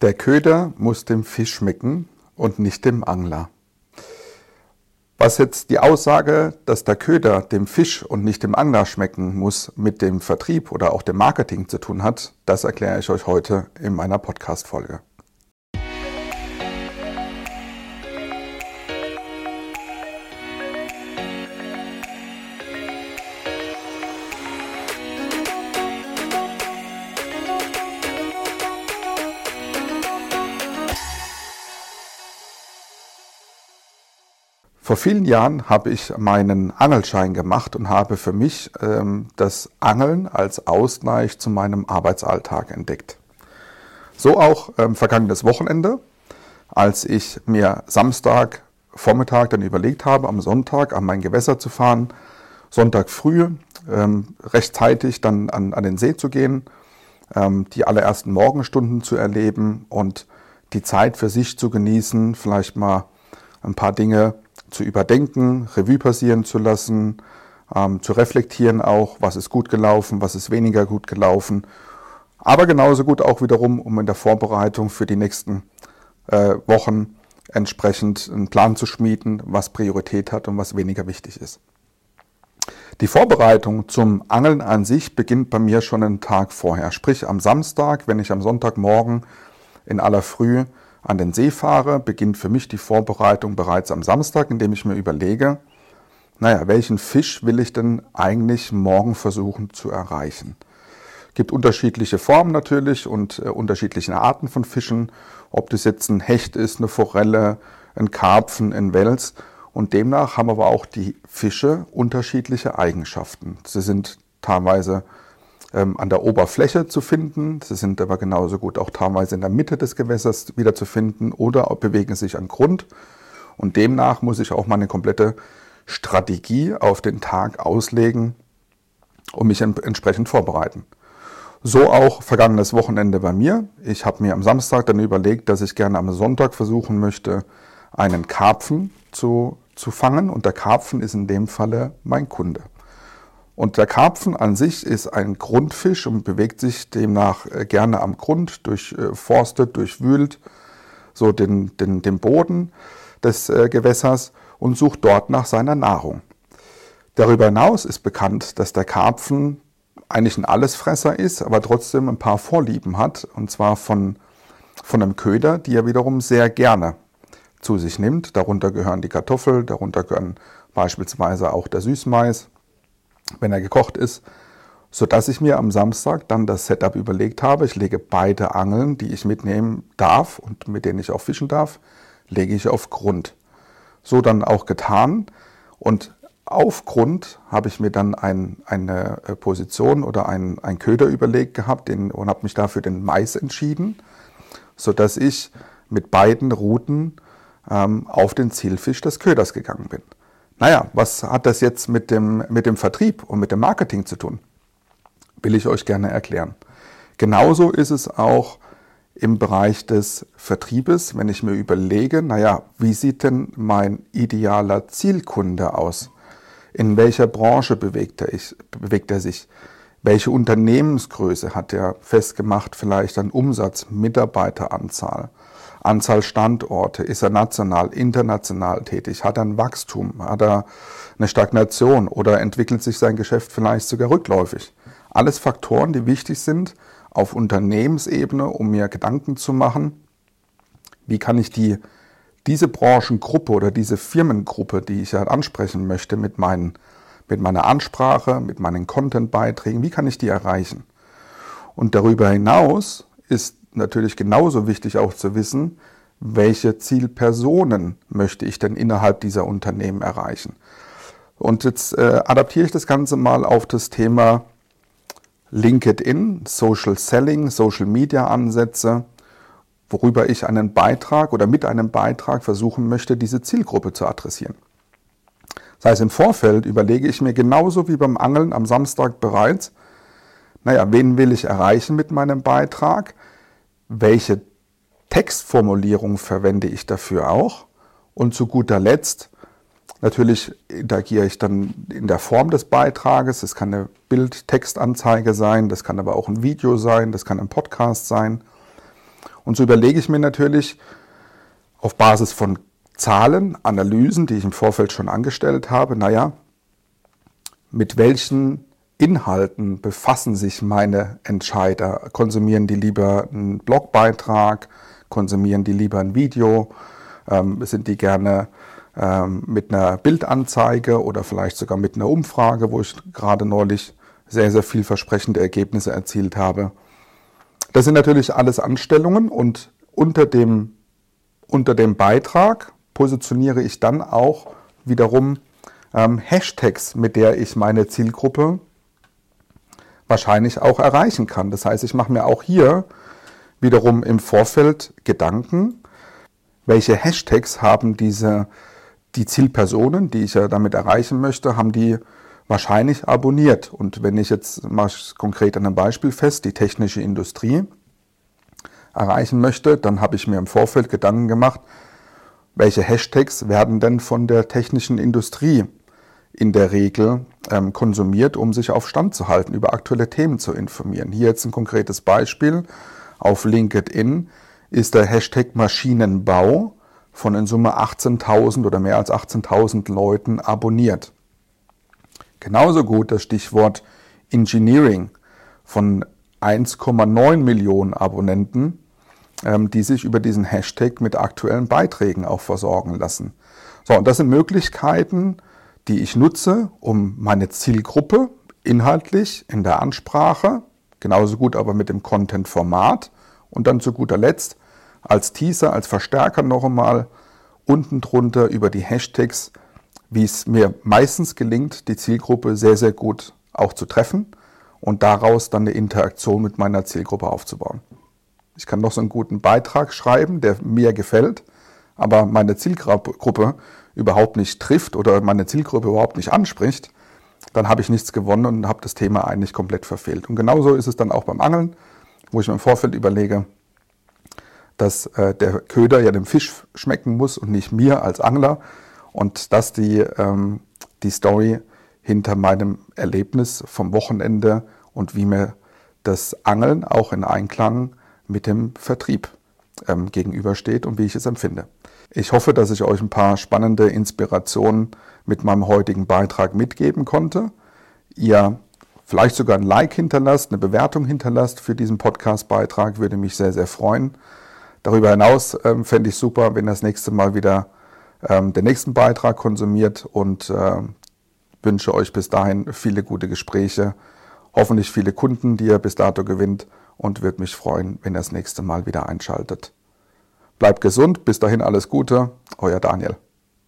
Der Köder muss dem Fisch schmecken und nicht dem Angler. Was jetzt die Aussage, dass der Köder dem Fisch und nicht dem Angler schmecken muss, mit dem Vertrieb oder auch dem Marketing zu tun hat, das erkläre ich euch heute in meiner Podcast-Folge. Vor vielen Jahren habe ich meinen Angelschein gemacht und habe für mich ähm, das Angeln als Ausgleich zu meinem Arbeitsalltag entdeckt. So auch ähm, vergangenes Wochenende, als ich mir Samstag Vormittag dann überlegt habe, am Sonntag an mein Gewässer zu fahren, Sonntag früh ähm, rechtzeitig dann an, an den See zu gehen, ähm, die allerersten Morgenstunden zu erleben und die Zeit für sich zu genießen, vielleicht mal ein paar Dinge zu überdenken, Revue passieren zu lassen, ähm, zu reflektieren auch, was ist gut gelaufen, was ist weniger gut gelaufen. Aber genauso gut auch wiederum, um in der Vorbereitung für die nächsten äh, Wochen entsprechend einen Plan zu schmieden, was Priorität hat und was weniger wichtig ist. Die Vorbereitung zum Angeln an sich beginnt bei mir schon einen Tag vorher. Sprich am Samstag, wenn ich am Sonntagmorgen in aller Früh an den See fahre, beginnt für mich die Vorbereitung bereits am Samstag, indem ich mir überlege, naja, welchen Fisch will ich denn eigentlich morgen versuchen zu erreichen? Es gibt unterschiedliche Formen natürlich und äh, unterschiedliche Arten von Fischen, ob das jetzt ein Hecht ist, eine Forelle, ein Karpfen, ein Wels. Und demnach haben aber auch die Fische unterschiedliche Eigenschaften. Sie sind teilweise ähm, an der Oberfläche zu finden. Sie sind aber genauso gut auch teilweise in der Mitte des Gewässers wieder zu finden oder bewegen sich an Grund. Und demnach muss ich auch meine komplette Strategie auf den Tag auslegen und mich entsprechend vorbereiten. So auch vergangenes Wochenende bei mir. Ich habe mir am Samstag dann überlegt, dass ich gerne am Sonntag versuchen möchte, einen Karpfen zu, zu fangen. Und der Karpfen ist in dem Falle mein Kunde. Und der Karpfen an sich ist ein Grundfisch und bewegt sich demnach äh, gerne am Grund, durchforstet, durchwühlt so den, den, den Boden des äh, Gewässers und sucht dort nach seiner Nahrung. Darüber hinaus ist bekannt, dass der Karpfen eigentlich ein Allesfresser ist, aber trotzdem ein paar Vorlieben hat, und zwar von, von einem Köder, die er wiederum sehr gerne zu sich nimmt. Darunter gehören die Kartoffeln, darunter gehören beispielsweise auch der Süßmais wenn er gekocht ist, sodass ich mir am Samstag dann das Setup überlegt habe. Ich lege beide Angeln, die ich mitnehmen darf und mit denen ich auch fischen darf, lege ich auf Grund. So dann auch getan und auf Grund habe ich mir dann ein, eine äh, Position oder ein, ein Köder überlegt gehabt den, und habe mich dafür den Mais entschieden, sodass ich mit beiden Routen ähm, auf den Zielfisch des Köders gegangen bin. Naja, was hat das jetzt mit dem, mit dem Vertrieb und mit dem Marketing zu tun? Will ich euch gerne erklären. Genauso ist es auch im Bereich des Vertriebes, wenn ich mir überlege, naja, wie sieht denn mein idealer Zielkunde aus? In welcher Branche bewegt er, ich, bewegt er sich? Welche Unternehmensgröße hat er festgemacht, vielleicht an Umsatz, Mitarbeiteranzahl? Anzahl Standorte, ist er national, international tätig, hat er ein Wachstum, hat er eine Stagnation oder entwickelt sich sein Geschäft vielleicht sogar rückläufig. Alles Faktoren, die wichtig sind auf Unternehmensebene, um mir Gedanken zu machen, wie kann ich die, diese Branchengruppe oder diese Firmengruppe, die ich ja ansprechen möchte, mit, meinen, mit meiner Ansprache, mit meinen Content-Beiträgen, wie kann ich die erreichen? Und darüber hinaus ist natürlich genauso wichtig auch zu wissen, welche Zielpersonen möchte ich denn innerhalb dieser Unternehmen erreichen. Und jetzt äh, adaptiere ich das Ganze mal auf das Thema LinkedIn, Social Selling, Social Media Ansätze, worüber ich einen Beitrag oder mit einem Beitrag versuchen möchte, diese Zielgruppe zu adressieren. Das heißt, im Vorfeld überlege ich mir genauso wie beim Angeln am Samstag bereits, naja, wen will ich erreichen mit meinem Beitrag? Welche Textformulierung verwende ich dafür auch. Und zu guter Letzt, natürlich interagiere ich dann in der Form des Beitrages. Das kann eine Bild-Textanzeige sein, das kann aber auch ein Video sein, das kann ein Podcast sein. Und so überlege ich mir natürlich auf Basis von Zahlen, Analysen, die ich im Vorfeld schon angestellt habe, naja, mit welchen Inhalten befassen sich meine Entscheider? Konsumieren die lieber einen Blogbeitrag? Konsumieren die lieber ein Video? Ähm, sind die gerne ähm, mit einer Bildanzeige oder vielleicht sogar mit einer Umfrage, wo ich gerade neulich sehr, sehr vielversprechende Ergebnisse erzielt habe? Das sind natürlich alles Anstellungen und unter dem, unter dem Beitrag positioniere ich dann auch wiederum ähm, Hashtags, mit der ich meine Zielgruppe wahrscheinlich auch erreichen kann. Das heißt, ich mache mir auch hier wiederum im Vorfeld Gedanken, welche Hashtags haben diese, die Zielpersonen, die ich ja damit erreichen möchte, haben die wahrscheinlich abonniert. Und wenn ich jetzt ich konkret an einem Beispiel fest, die technische Industrie erreichen möchte, dann habe ich mir im Vorfeld Gedanken gemacht, welche Hashtags werden denn von der technischen Industrie in der Regel ähm, konsumiert, um sich auf Stand zu halten, über aktuelle Themen zu informieren. Hier jetzt ein konkretes Beispiel. Auf LinkedIn ist der Hashtag Maschinenbau von in Summe 18.000 oder mehr als 18.000 Leuten abonniert. Genauso gut das Stichwort Engineering von 1,9 Millionen Abonnenten, ähm, die sich über diesen Hashtag mit aktuellen Beiträgen auch versorgen lassen. So, und das sind Möglichkeiten, die ich nutze, um meine Zielgruppe inhaltlich in der Ansprache, genauso gut aber mit dem Content-Format und dann zu guter Letzt als Teaser, als Verstärker noch einmal unten drunter über die Hashtags, wie es mir meistens gelingt, die Zielgruppe sehr, sehr gut auch zu treffen und daraus dann eine Interaktion mit meiner Zielgruppe aufzubauen. Ich kann noch so einen guten Beitrag schreiben, der mir gefällt, aber meine Zielgruppe überhaupt nicht trifft oder meine Zielgruppe überhaupt nicht anspricht, dann habe ich nichts gewonnen und habe das Thema eigentlich komplett verfehlt. Und genauso ist es dann auch beim Angeln, wo ich mir im Vorfeld überlege, dass äh, der Köder ja dem Fisch schmecken muss und nicht mir als Angler und dass die, ähm, die Story hinter meinem Erlebnis vom Wochenende und wie mir das Angeln auch in Einklang mit dem Vertrieb ähm, gegenübersteht und wie ich es empfinde. Ich hoffe, dass ich euch ein paar spannende Inspirationen mit meinem heutigen Beitrag mitgeben konnte. Ihr vielleicht sogar ein Like hinterlasst, eine Bewertung hinterlasst für diesen Podcast-Beitrag, würde mich sehr, sehr freuen. Darüber hinaus ähm, fände ich super, wenn ihr das nächste Mal wieder ähm, den nächsten Beitrag konsumiert und äh, wünsche euch bis dahin viele gute Gespräche, hoffentlich viele Kunden, die ihr bis dato gewinnt und würde mich freuen, wenn ihr das nächste Mal wieder einschaltet. Bleibt gesund, bis dahin alles Gute, euer Daniel.